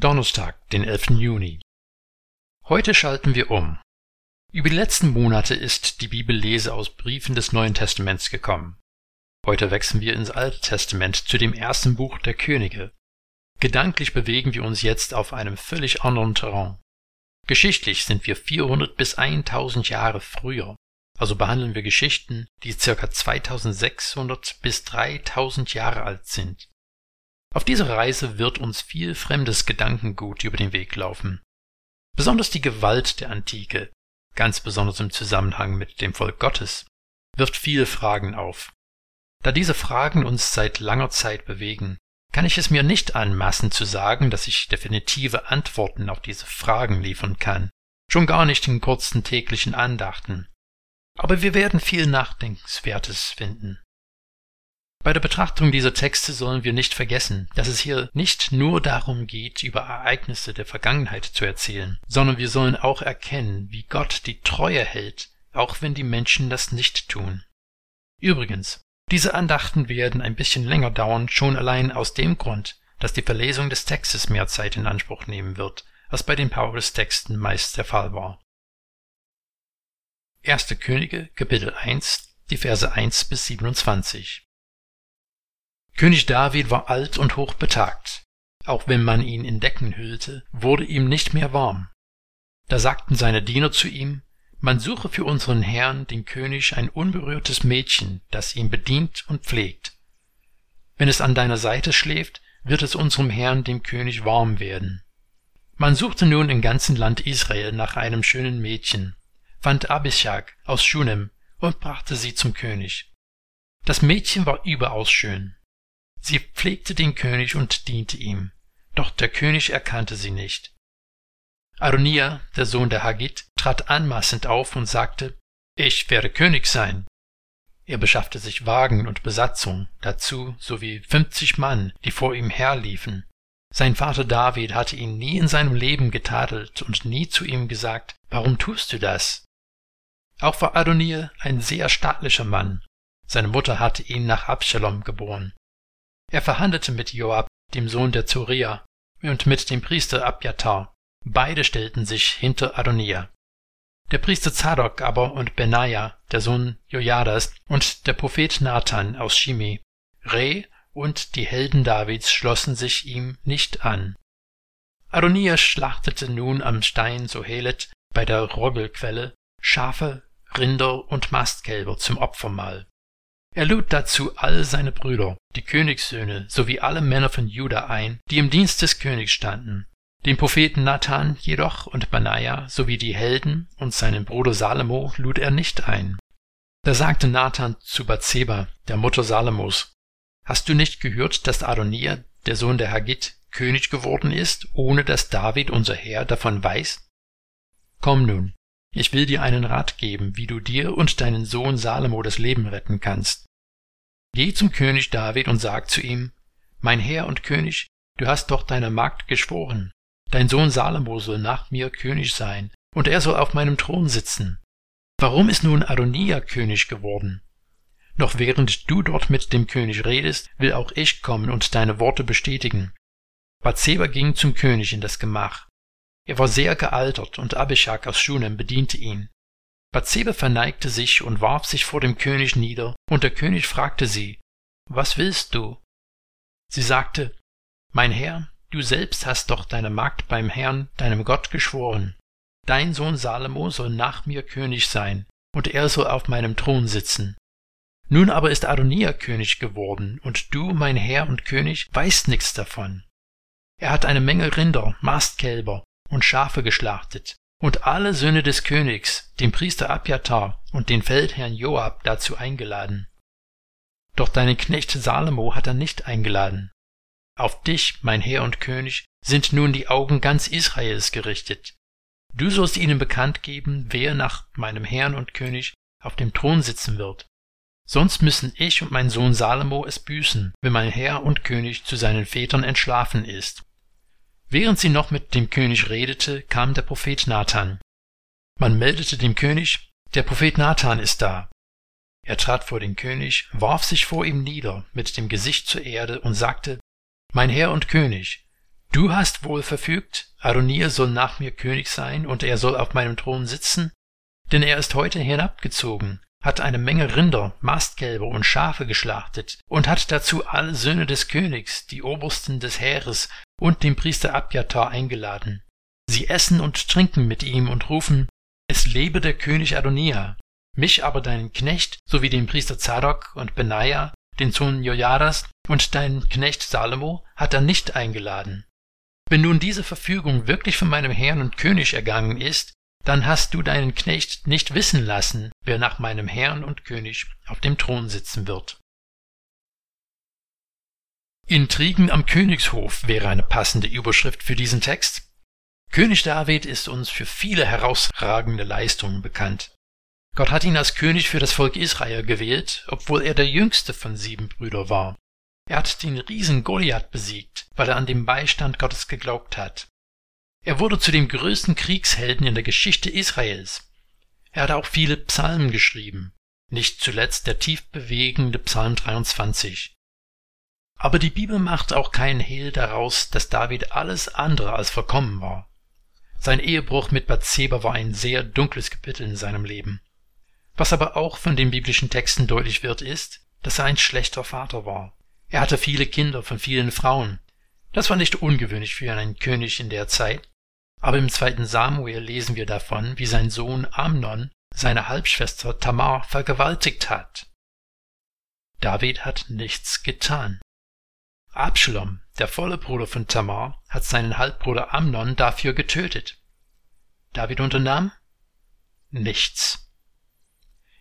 Donnerstag, den 11. Juni. Heute schalten wir um. Über die letzten Monate ist die Bibellese aus Briefen des Neuen Testaments gekommen. Heute wechseln wir ins Alte Testament zu dem ersten Buch der Könige. Gedanklich bewegen wir uns jetzt auf einem völlig anderen Terrain. Geschichtlich sind wir 400 bis 1000 Jahre früher, also behandeln wir Geschichten, die ca. 2600 bis 3000 Jahre alt sind. Auf dieser Reise wird uns viel fremdes Gedankengut über den Weg laufen. Besonders die Gewalt der Antike, ganz besonders im Zusammenhang mit dem Volk Gottes, wirft viele Fragen auf. Da diese Fragen uns seit langer Zeit bewegen, kann ich es mir nicht anmaßen zu sagen, dass ich definitive Antworten auf diese Fragen liefern kann, schon gar nicht in kurzen täglichen Andachten. Aber wir werden viel Nachdenkenswertes finden. Bei der Betrachtung dieser Texte sollen wir nicht vergessen, dass es hier nicht nur darum geht, über Ereignisse der Vergangenheit zu erzählen, sondern wir sollen auch erkennen, wie Gott die Treue hält, auch wenn die Menschen das nicht tun. Übrigens, diese Andachten werden ein bisschen länger dauern, schon allein aus dem Grund, dass die Verlesung des Textes mehr Zeit in Anspruch nehmen wird, als bei den Paulus-Texten meist der Fall war. 1. Könige, Kapitel 1, die Verse 1 bis 27 König David war alt und hochbetagt. Auch wenn man ihn in Decken hüllte, wurde ihm nicht mehr warm. Da sagten seine Diener zu ihm, man suche für unseren Herrn, den König, ein unberührtes Mädchen, das ihn bedient und pflegt. Wenn es an deiner Seite schläft, wird es unserem Herrn, dem König, warm werden. Man suchte nun im ganzen Land Israel nach einem schönen Mädchen, fand Abishag aus Schunem und brachte sie zum König. Das Mädchen war überaus schön. Sie pflegte den König und diente ihm, doch der König erkannte sie nicht. Adonia, der Sohn der Haggit, trat anmaßend auf und sagte, ich werde König sein. Er beschaffte sich Wagen und Besatzung, dazu sowie fünfzig Mann, die vor ihm herliefen. Sein Vater David hatte ihn nie in seinem Leben getadelt und nie zu ihm gesagt, warum tust du das? Auch war Adonia ein sehr stattlicher Mann. Seine Mutter hatte ihn nach Absalom geboren. Er verhandelte mit Joab, dem Sohn der Zuria, und mit dem Priester Abjatar. Beide stellten sich hinter Adonia. Der Priester Zadok aber und Benaja, der Sohn Jojadas, und der Prophet Nathan aus Shimi, Re und die Helden Davids schlossen sich ihm nicht an. Adonia schlachtete nun am Stein Sohelet bei der Roggelquelle Schafe, Rinder und Mastkälber zum Opfermahl. Er lud dazu all seine Brüder, die Königssöhne sowie alle Männer von Juda ein, die im Dienst des Königs standen. Den Propheten Nathan jedoch und Benaja sowie die Helden und seinen Bruder Salomo lud er nicht ein. Da sagte Nathan zu Bathseba, der Mutter Salomos, Hast du nicht gehört, dass Adonia, der Sohn der Haggit, König geworden ist, ohne dass David unser Herr davon weiß? Komm nun, ich will dir einen Rat geben, wie du dir und deinen Sohn Salomo das Leben retten kannst. Geh zum König David und sag zu ihm, Mein Herr und König, du hast doch deiner Magd geschworen, dein Sohn Salomo soll nach mir König sein, und er soll auf meinem Thron sitzen. Warum ist nun Adonia König geworden? Noch während du dort mit dem König redest, will auch ich kommen und deine Worte bestätigen. Bathseba ging zum König in das Gemach. Er war sehr gealtert und Abishag aus Schunem bediente ihn. Bathseba verneigte sich und warf sich vor dem König nieder, und der König fragte sie, Was willst du? Sie sagte, Mein Herr, du selbst hast doch deine Magd beim Herrn, deinem Gott, geschworen. Dein Sohn Salomo soll nach mir König sein, und er soll auf meinem Thron sitzen. Nun aber ist Adonia König geworden, und du, mein Herr und König, weißt nichts davon. Er hat eine Menge Rinder, Mastkälber und Schafe geschlachtet und alle Söhne des Königs, den Priester Abjatar und den Feldherrn Joab dazu eingeladen. Doch deinen Knecht Salomo hat er nicht eingeladen. Auf dich, mein Herr und König, sind nun die Augen ganz Israels gerichtet. Du sollst ihnen bekannt geben, wer nach meinem Herrn und König auf dem Thron sitzen wird. Sonst müssen ich und mein Sohn Salomo es büßen, wenn mein Herr und König zu seinen Vätern entschlafen ist. Während sie noch mit dem König redete, kam der Prophet Nathan. Man meldete dem König, der Prophet Nathan ist da. Er trat vor den König, warf sich vor ihm nieder mit dem Gesicht zur Erde und sagte, Mein Herr und König, Du hast wohl verfügt, Adonir soll nach mir König sein und er soll auf meinem Thron sitzen, denn er ist heute hinabgezogen, hat eine Menge Rinder, Mastkälber und Schafe geschlachtet und hat dazu alle Söhne des Königs, die Obersten des Heeres und den Priester Abjatar eingeladen. Sie essen und trinken mit ihm und rufen, es lebe der König Adonia. Mich aber deinen Knecht sowie den Priester Zadok und Benaja, den Sohn Jojadas und deinen Knecht Salomo hat er nicht eingeladen. Wenn nun diese Verfügung wirklich von meinem Herrn und König ergangen ist, dann hast du deinen Knecht nicht wissen lassen, wer nach meinem Herrn und König auf dem Thron sitzen wird. Intrigen am Königshof wäre eine passende Überschrift für diesen Text. König David ist uns für viele herausragende Leistungen bekannt. Gott hat ihn als König für das Volk Israel gewählt, obwohl er der jüngste von sieben Brüdern war. Er hat den Riesen Goliath besiegt, weil er an den Beistand Gottes geglaubt hat. Er wurde zu dem größten Kriegshelden in der Geschichte Israels. Er hat auch viele Psalmen geschrieben, nicht zuletzt der tiefbewegende Psalm 23. Aber die Bibel macht auch keinen Hehl daraus, dass David alles andere als vollkommen war. Sein Ehebruch mit Bathseba war ein sehr dunkles Kapitel in seinem Leben. Was aber auch von den biblischen Texten deutlich wird, ist, dass er ein schlechter Vater war. Er hatte viele Kinder von vielen Frauen. Das war nicht ungewöhnlich für einen König in der Zeit, aber im zweiten Samuel lesen wir davon, wie sein Sohn Amnon seine Halbschwester Tamar vergewaltigt hat. David hat nichts getan. Absalom, der volle Bruder von Tamar, hat seinen Halbbruder Amnon dafür getötet. David unternahm nichts.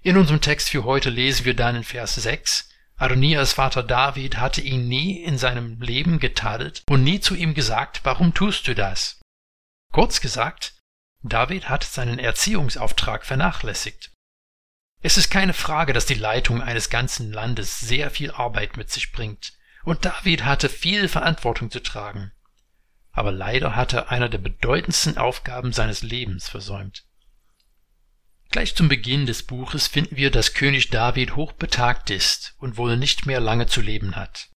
In unserem Text für heute lesen wir dann in Vers 6, Adonias Vater David hatte ihn nie in seinem Leben getadelt und nie zu ihm gesagt, warum tust du das? Kurz gesagt, David hat seinen Erziehungsauftrag vernachlässigt. Es ist keine Frage, dass die Leitung eines ganzen Landes sehr viel Arbeit mit sich bringt, und David hatte viel Verantwortung zu tragen. Aber leider hat er einer der bedeutendsten Aufgaben seines Lebens versäumt. Gleich zum Beginn des Buches finden wir, dass König David hochbetagt ist und wohl nicht mehr lange zu leben hat.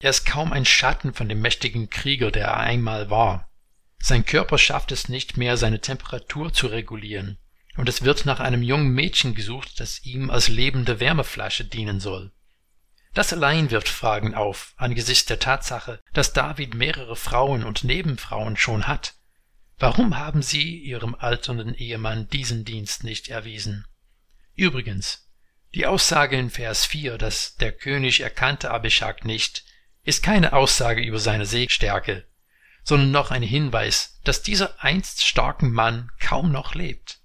Er ist kaum ein Schatten von dem mächtigen Krieger, der er einmal war. Sein Körper schafft es nicht mehr, seine Temperatur zu regulieren, und es wird nach einem jungen Mädchen gesucht, das ihm als lebende Wärmeflasche dienen soll. Das allein wirft Fragen auf angesichts der Tatsache, dass David mehrere Frauen und Nebenfrauen schon hat. Warum haben sie ihrem alternden Ehemann diesen Dienst nicht erwiesen? Übrigens, die Aussage in Vers 4, dass der König erkannte Abishag nicht, ist keine Aussage über seine Sehstärke, sondern noch ein Hinweis, dass dieser einst starken Mann kaum noch lebt.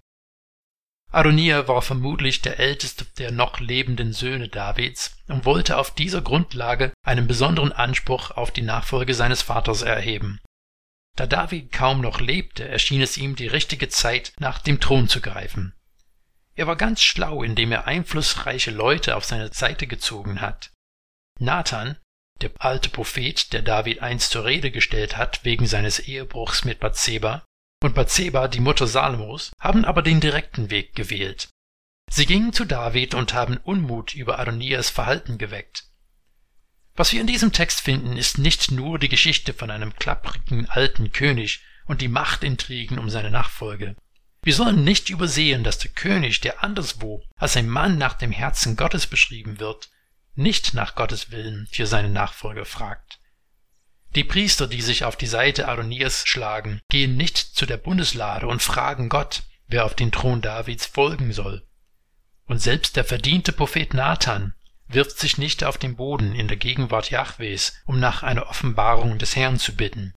Adonia war vermutlich der älteste der noch lebenden Söhne Davids und wollte auf dieser Grundlage einen besonderen Anspruch auf die Nachfolge seines Vaters erheben. Da David kaum noch lebte, erschien es ihm die richtige Zeit, nach dem Thron zu greifen. Er war ganz schlau, indem er einflussreiche Leute auf seine Seite gezogen hat. Nathan, der alte Prophet, der David einst zur Rede gestellt hat wegen seines Ehebruchs mit Bathseba, und Bathseba, die Mutter Salomos, haben aber den direkten Weg gewählt. Sie gingen zu David und haben Unmut über Adonias Verhalten geweckt. Was wir in diesem Text finden, ist nicht nur die Geschichte von einem klapprigen alten König und die Machtintrigen um seine Nachfolge. Wir sollen nicht übersehen, dass der König, der anderswo als ein Mann nach dem Herzen Gottes beschrieben wird, nicht nach Gottes Willen für seine Nachfolger fragt. Die Priester, die sich auf die Seite Adonias schlagen, gehen nicht zu der Bundeslade und fragen Gott, wer auf den Thron Davids folgen soll. Und selbst der verdiente Prophet Nathan wirft sich nicht auf den Boden in der Gegenwart Jahwes, um nach einer Offenbarung des Herrn zu bitten.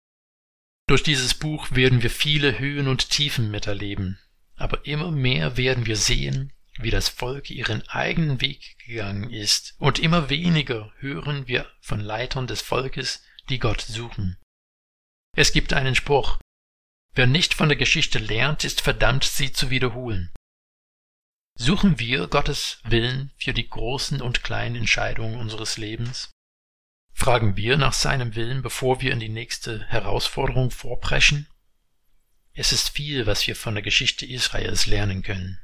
Durch dieses Buch werden wir viele Höhen und Tiefen miterleben, aber immer mehr werden wir sehen, wie das Volk ihren eigenen Weg gegangen ist, und immer weniger hören wir von Leitern des Volkes, die Gott suchen. Es gibt einen Spruch, wer nicht von der Geschichte lernt, ist verdammt, sie zu wiederholen. Suchen wir Gottes Willen für die großen und kleinen Entscheidungen unseres Lebens? Fragen wir nach seinem Willen, bevor wir in die nächste Herausforderung vorpreschen? Es ist viel, was wir von der Geschichte Israels lernen können.